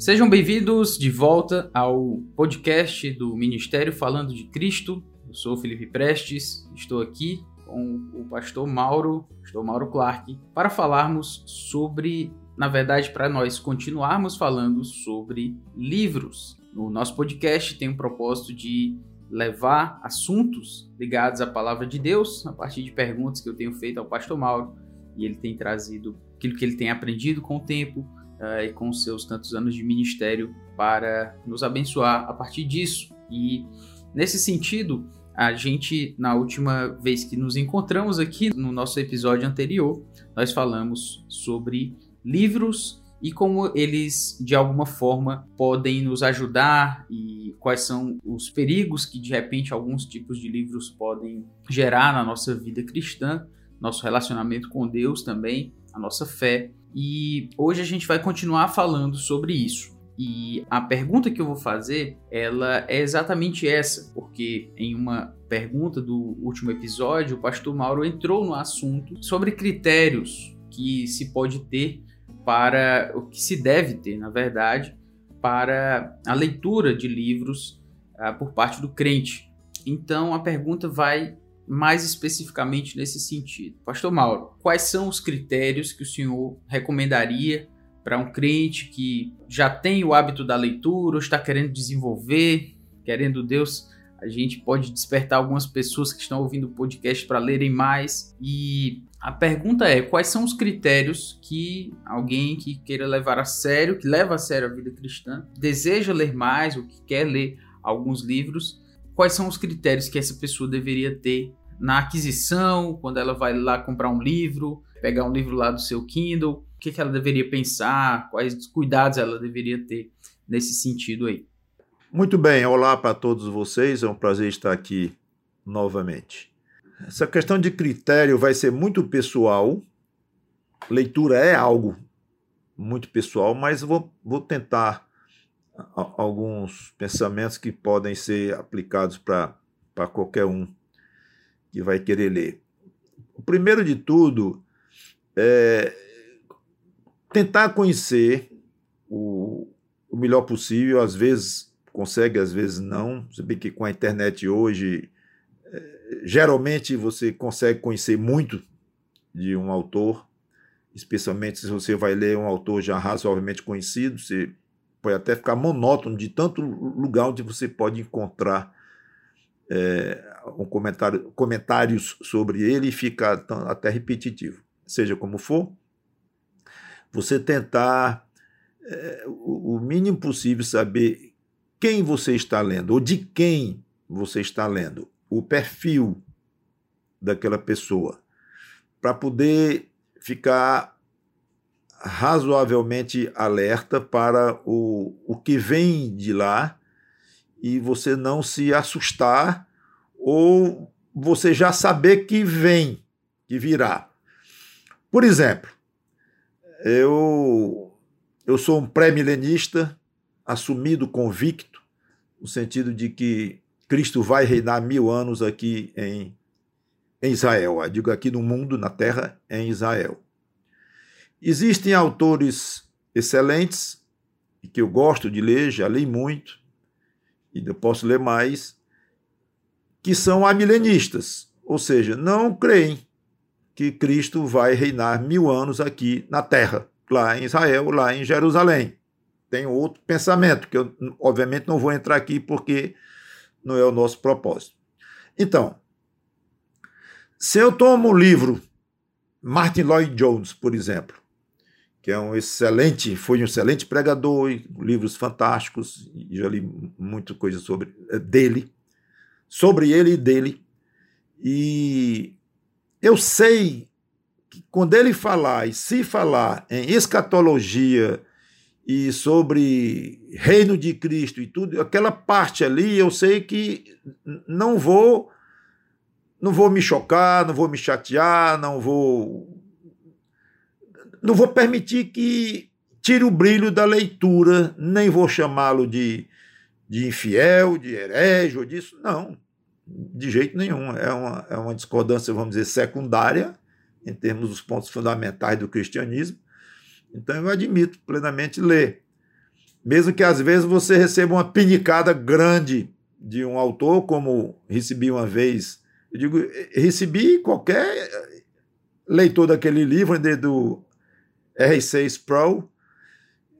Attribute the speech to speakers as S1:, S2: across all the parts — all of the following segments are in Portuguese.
S1: Sejam bem-vindos de volta ao podcast do Ministério Falando de Cristo. Eu sou Felipe Prestes, estou aqui com o pastor Mauro, pastor Mauro Clark, para falarmos sobre, na verdade, para nós continuarmos falando sobre livros. No nosso podcast tem um propósito de levar assuntos ligados à palavra de Deus a partir de perguntas que eu tenho feito ao pastor Mauro e ele tem trazido aquilo que ele tem aprendido com o tempo uh, e com seus tantos anos de ministério para nos abençoar a partir disso. E nesse sentido, a gente, na última vez que nos encontramos aqui, no nosso episódio anterior, nós falamos sobre livros e como eles, de alguma forma, podem nos ajudar e quais são os perigos que, de repente, alguns tipos de livros podem gerar na nossa vida cristã, nosso relacionamento com Deus também, a nossa fé. E hoje a gente vai continuar falando sobre isso. E a pergunta que eu vou fazer, ela é exatamente essa, porque em uma pergunta do último episódio, o pastor Mauro entrou no assunto sobre critérios que se pode ter para o que se deve ter, na verdade, para a leitura de livros uh, por parte do crente. Então a pergunta vai mais especificamente nesse sentido. Pastor Mauro, quais são os critérios que o senhor recomendaria para um crente que já tem o hábito da leitura, ou está querendo desenvolver, querendo Deus, a gente pode despertar algumas pessoas que estão ouvindo o podcast para lerem mais. E a pergunta é: quais são os critérios que alguém que queira levar a sério, que leva a sério a vida cristã, deseja ler mais ou que quer ler alguns livros, quais são os critérios que essa pessoa deveria ter na aquisição, quando ela vai lá comprar um livro, pegar um livro lá do seu Kindle, o que, que ela deveria pensar, quais cuidados ela deveria ter nesse sentido aí.
S2: Muito bem, olá para todos vocês, é um prazer estar aqui novamente. Essa questão de critério vai ser muito pessoal, leitura é algo muito pessoal, mas vou, vou tentar alguns pensamentos que podem ser aplicados para qualquer um que vai querer ler. O primeiro de tudo é tentar conhecer o, o melhor possível, às vezes consegue, às vezes não. Você vê que com a internet hoje, é, geralmente você consegue conhecer muito de um autor, especialmente se você vai ler um autor já razoavelmente conhecido, você pode até ficar monótono de tanto lugar onde você pode encontrar é, um comentário, comentários sobre ele e fica até repetitivo. Seja como for, você tentar é, o mínimo possível saber quem você está lendo ou de quem você está lendo, o perfil daquela pessoa, para poder ficar razoavelmente alerta para o, o que vem de lá e você não se assustar ou você já saber que vem, que virá. Por exemplo, eu, eu sou um pré-milenista, assumido, convicto, no sentido de que Cristo vai reinar mil anos aqui em, em Israel. Eu digo aqui no mundo, na terra, em Israel. Existem autores excelentes, que eu gosto de ler, já li muito, ainda posso ler mais, que são amilenistas, ou seja, não creem que Cristo vai reinar mil anos aqui na terra, lá em Israel, lá em Jerusalém. Tem outro pensamento, que eu, obviamente, não vou entrar aqui porque não é o nosso propósito. Então, se eu tomo um livro, Martin Lloyd Jones, por exemplo, que é um excelente, foi um excelente pregador, livros fantásticos, já li muita coisa sobre eh, dele, sobre ele e dele. E eu sei que quando ele falar e se falar em escatologia e sobre reino de Cristo e tudo, aquela parte ali eu sei que não vou não vou me chocar, não vou me chatear, não vou não vou permitir que tire o brilho da leitura, nem vou chamá-lo de, de infiel, de herege ou disso, não, de jeito nenhum. É uma, é uma discordância, vamos dizer, secundária, em termos dos pontos fundamentais do cristianismo. Então eu admito plenamente ler. Mesmo que às vezes você receba uma pinicada grande de um autor, como recebi uma vez. Eu digo, recebi qualquer leitor daquele livro do R6 Pro,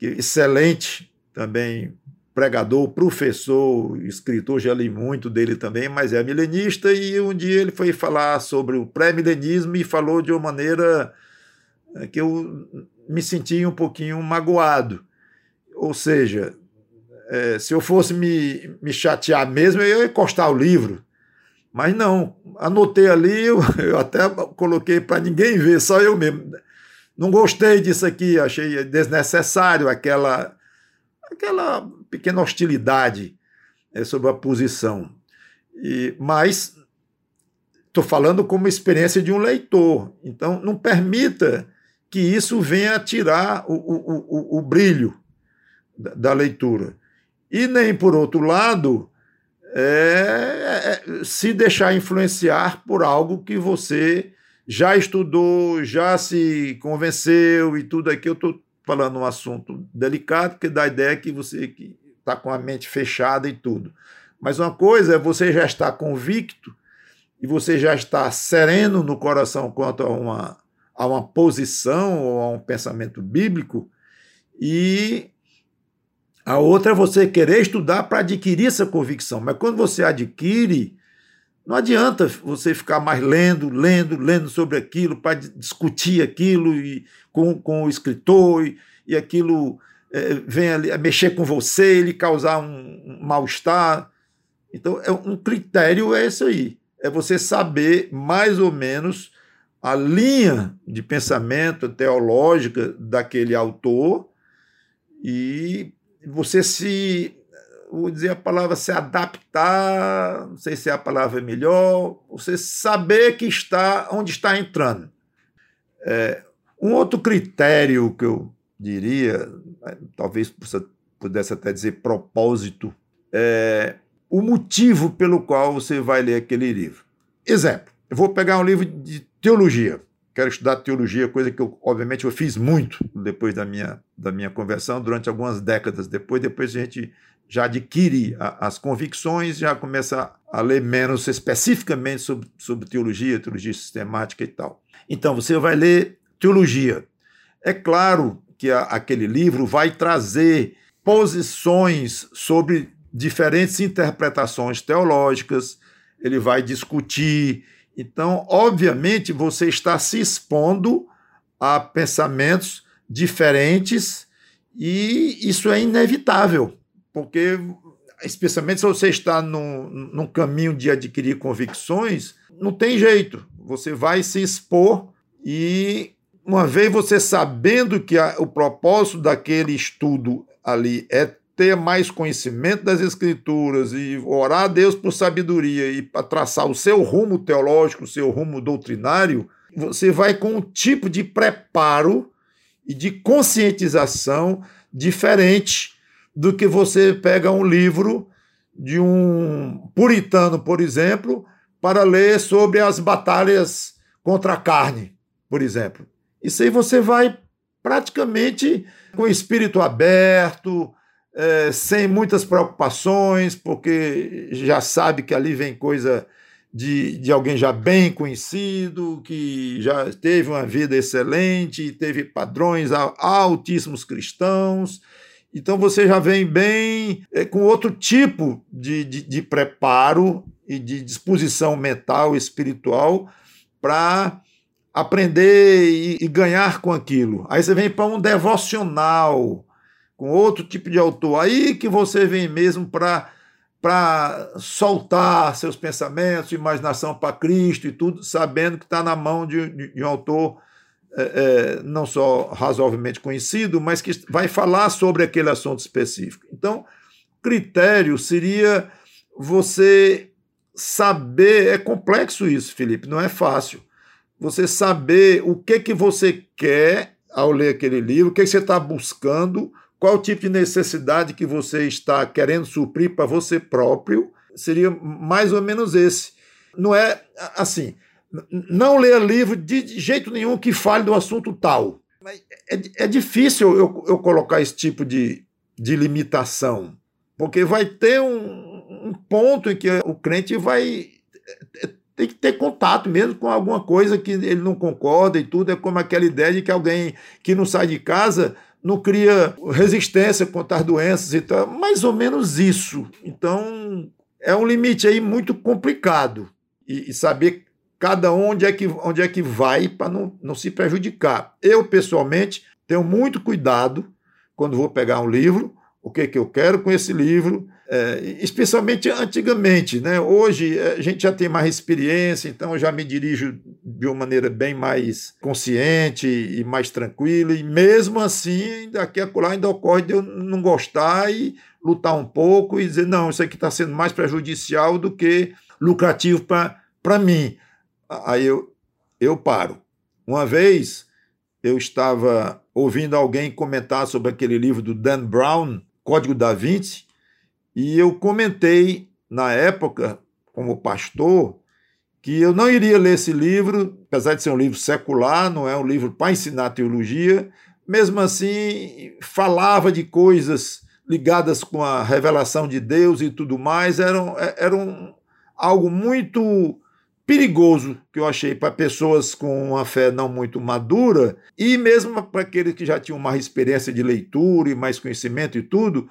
S2: excelente também pregador, professor, escritor, já li muito dele também, mas é milenista, e um dia ele foi falar sobre o pré-milenismo e falou de uma maneira é, que eu me senti um pouquinho magoado. Ou seja, é, se eu fosse me, me chatear mesmo, eu ia encostar o livro. Mas não, anotei ali, eu, eu até coloquei para ninguém ver, só eu mesmo. Não gostei disso aqui, achei desnecessário aquela aquela pequena hostilidade é, sobre a posição. E, mas estou falando como experiência de um leitor. Então, não permita que isso venha tirar o, o, o, o brilho da, da, leitura. E nem, por outro lado, é, é, se deixar influenciar por algo que você já estudou, já se convenceu e tudo aqui. Eu estou falando um assunto delicado, que dá a ideia que você está com a mente fechada e tudo. Mas uma coisa é você já estar convicto e você já está sereno no coração quanto a uma, a uma posição ou a um pensamento bíblico, e a outra é você querer estudar para adquirir essa convicção. Mas quando você adquire, não adianta você ficar mais lendo, lendo, lendo sobre aquilo, para discutir aquilo e, com, com o escritor, e, e aquilo é, vem ali mexer com você, ele causar um, um mal-estar. Então, é um critério é esse aí. É você saber mais ou menos a linha de pensamento teológica daquele autor e você se vou dizer a palavra se adaptar, não sei se é a palavra melhor, você saber que está onde está entrando. É, um outro critério que eu diria, talvez pudesse até dizer propósito, é o motivo pelo qual você vai ler aquele livro. Exemplo, eu vou pegar um livro de teologia quero estudar teologia, coisa que eu, obviamente, eu fiz muito depois da minha, da minha conversão, durante algumas décadas depois. Depois a gente já adquire a, as convicções, já começa a ler menos especificamente sobre, sobre teologia, teologia sistemática e tal. Então, você vai ler teologia. É claro que a, aquele livro vai trazer posições sobre diferentes interpretações teológicas, ele vai discutir então, obviamente, você está se expondo a pensamentos diferentes e isso é inevitável, porque, especialmente se você está num, num caminho de adquirir convicções, não tem jeito, você vai se expor e, uma vez você sabendo que a, o propósito daquele estudo ali é ter mais conhecimento das Escrituras e orar a Deus por sabedoria e para traçar o seu rumo teológico, o seu rumo doutrinário, você vai com um tipo de preparo e de conscientização diferente do que você pega um livro de um puritano, por exemplo, para ler sobre as batalhas contra a carne, por exemplo. Isso aí você vai praticamente com o espírito aberto, é, sem muitas preocupações, porque já sabe que ali vem coisa de, de alguém já bem conhecido, que já teve uma vida excelente, teve padrões altíssimos cristãos. Então você já vem bem é, com outro tipo de, de, de preparo e de disposição mental, espiritual, para aprender e, e ganhar com aquilo. Aí você vem para um devocional com outro tipo de autor. Aí que você vem mesmo para para soltar seus pensamentos, imaginação para Cristo e tudo, sabendo que está na mão de, de, de, um autor é, é, não só razoavelmente conhecido, mas que vai falar sobre aquele assunto específico. Então, critério seria você saber, é complexo isso, Felipe, não é fácil. Você saber o que que você quer ao ler aquele livro, o que, que você está buscando, qual o tipo de necessidade que você está querendo suprir para você próprio? Seria mais ou menos esse. Não é assim, não leia livro de jeito nenhum que fale do assunto tal. É, é difícil eu, eu colocar esse tipo de, de limitação, porque vai ter um, um ponto em que o crente vai tem que ter contato mesmo com alguma coisa que ele não concorda e tudo. É como aquela ideia de que alguém que não sai de casa não cria resistência contra as doenças e tal. Mais ou menos isso. Então, é um limite aí muito complicado. E, e saber cada um onde é que, onde é que vai para não, não se prejudicar. Eu, pessoalmente, tenho muito cuidado quando vou pegar um livro, o que, que eu quero com esse livro, é, especialmente antigamente. Né? Hoje é, a gente já tem mais experiência, então eu já me dirijo de uma maneira bem mais consciente e mais tranquila, e mesmo assim, daqui a lá ainda ocorre de eu não gostar e lutar um pouco e dizer, não, isso aqui está sendo mais prejudicial do que lucrativo para mim. Aí eu, eu paro. Uma vez eu estava ouvindo alguém comentar sobre aquele livro do Dan Brown, Código da Vinci, e eu comentei na época, como pastor, que eu não iria ler esse livro, apesar de ser um livro secular, não é um livro para ensinar teologia, mesmo assim falava de coisas ligadas com a revelação de Deus e tudo mais, era, era um, algo muito perigoso que eu achei para pessoas com uma fé não muito madura e mesmo para aqueles que já tinham mais experiência de leitura e mais conhecimento e tudo,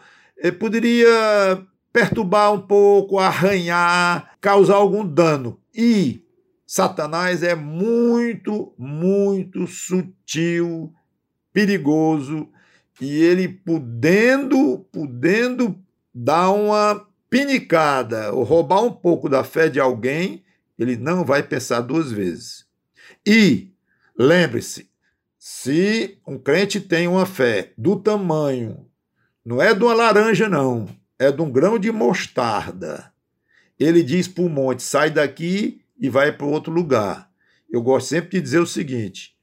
S2: poderia perturbar um pouco, arranhar, causar algum dano. E Satanás é muito, muito sutil, perigoso, e ele podendo, podendo dar uma pinicada ou roubar um pouco da fé de alguém, ele não vai pensar duas vezes. E lembre-se, se um crente tem uma fé do tamanho não é de uma laranja, não. É de um grão de mostarda. Ele diz para o monte: sai daqui e vai para outro lugar. Eu gosto sempre de dizer o seguinte: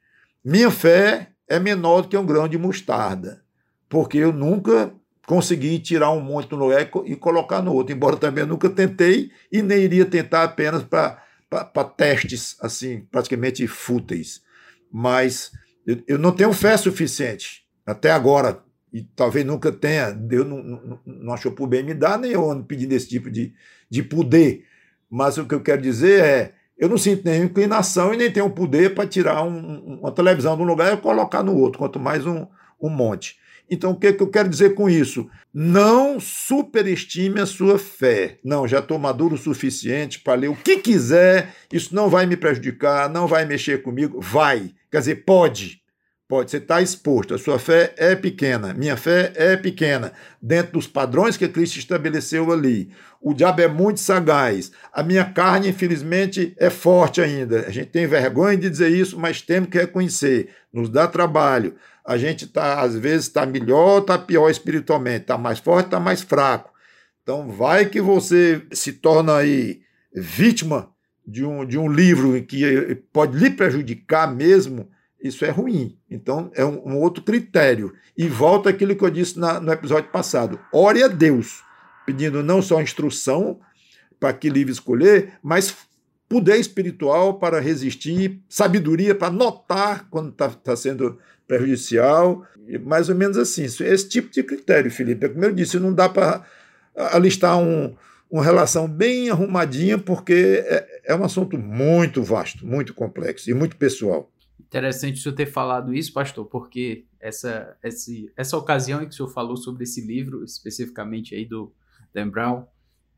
S2: minha fé é menor do que um grão de mostarda, porque eu nunca consegui tirar um monte do lugar e colocar no outro, embora também eu nunca tentei e nem iria tentar apenas para testes assim praticamente fúteis. Mas eu, eu não tenho fé suficiente até agora e talvez nunca tenha, Deus não, não, não achou por bem me dar, nem eu ando pedindo esse tipo de, de poder. Mas o que eu quero dizer é, eu não sinto nenhuma inclinação e nem tenho poder para tirar um, uma televisão de um lugar e colocar no outro, quanto mais um, um monte. Então, o que, que eu quero dizer com isso? Não superestime a sua fé. Não, já estou maduro o suficiente para ler o que quiser, isso não vai me prejudicar, não vai mexer comigo. Vai. Quer dizer, pode. Pode, você está exposto, a sua fé é pequena, minha fé é pequena, dentro dos padrões que Cristo estabeleceu ali. O diabo é muito sagaz, a minha carne, infelizmente, é forte ainda. A gente tem vergonha de dizer isso, mas temos que reconhecer, nos dá trabalho. A gente está, às vezes, está melhor, está pior espiritualmente, está mais forte, está mais fraco. Então, vai que você se torna aí vítima de um, de um livro que pode lhe prejudicar mesmo isso é ruim. Então, é um, um outro critério. E volta aquilo que eu disse na, no episódio passado. Ore a Deus, pedindo não só instrução para que livre escolher, mas poder espiritual para resistir, sabedoria para notar quando está tá sendo prejudicial, mais ou menos assim. Esse tipo de critério, Felipe. Como eu disse, não dá para alistar um, uma relação bem arrumadinha, porque é, é um assunto muito vasto, muito complexo e muito pessoal.
S1: Interessante o senhor ter falado isso, pastor, porque essa, essa, essa ocasião em que o senhor falou sobre esse livro, especificamente aí do Dan Brown,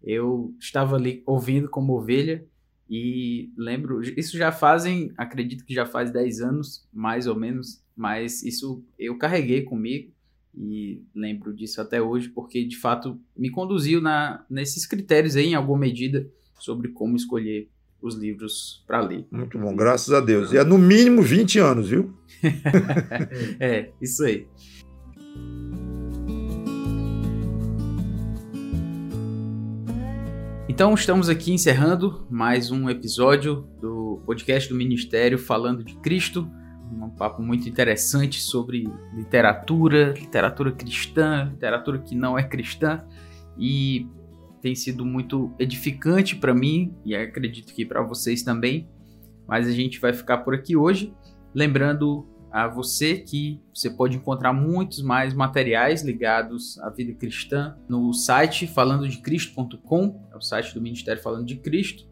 S1: eu estava ali ouvindo como ovelha e lembro, isso já fazem, acredito que já faz 10 anos, mais ou menos, mas isso eu carreguei comigo e lembro disso até hoje, porque de fato me conduziu na, nesses critérios aí, em alguma medida, sobre como escolher os livros para ler.
S2: Muito bom, graças a Deus. E é no mínimo 20 anos, viu?
S1: é, isso aí. Então estamos aqui encerrando mais um episódio do podcast do Ministério falando de Cristo, um papo muito interessante sobre literatura, literatura cristã, literatura que não é cristã e tem sido muito edificante para mim e acredito que para vocês também. Mas a gente vai ficar por aqui hoje, lembrando a você que você pode encontrar muitos mais materiais ligados à vida cristã no site falandodecristo.com, é o site do Ministério Falando de Cristo,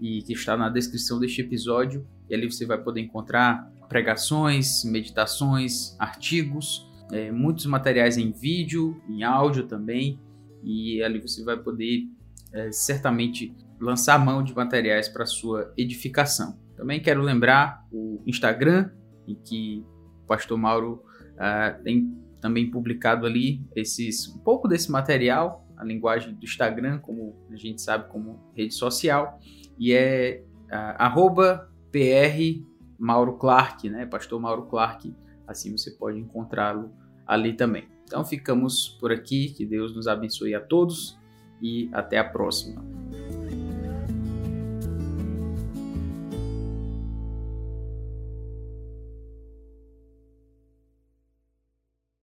S1: e que está na descrição deste episódio. E ali você vai poder encontrar pregações, meditações, artigos, é, muitos materiais em vídeo, em áudio também, e ali você vai poder é, certamente lançar mão de materiais para sua edificação. Também quero lembrar o Instagram, em que o pastor Mauro uh, tem também publicado ali esses um pouco desse material, a linguagem do Instagram, como a gente sabe como rede social, e é uh, PR Mauro Clark, né? Pastor Mauro Clark, assim você pode encontrá-lo ali também. Então ficamos por aqui, que Deus nos abençoe a todos e até a próxima.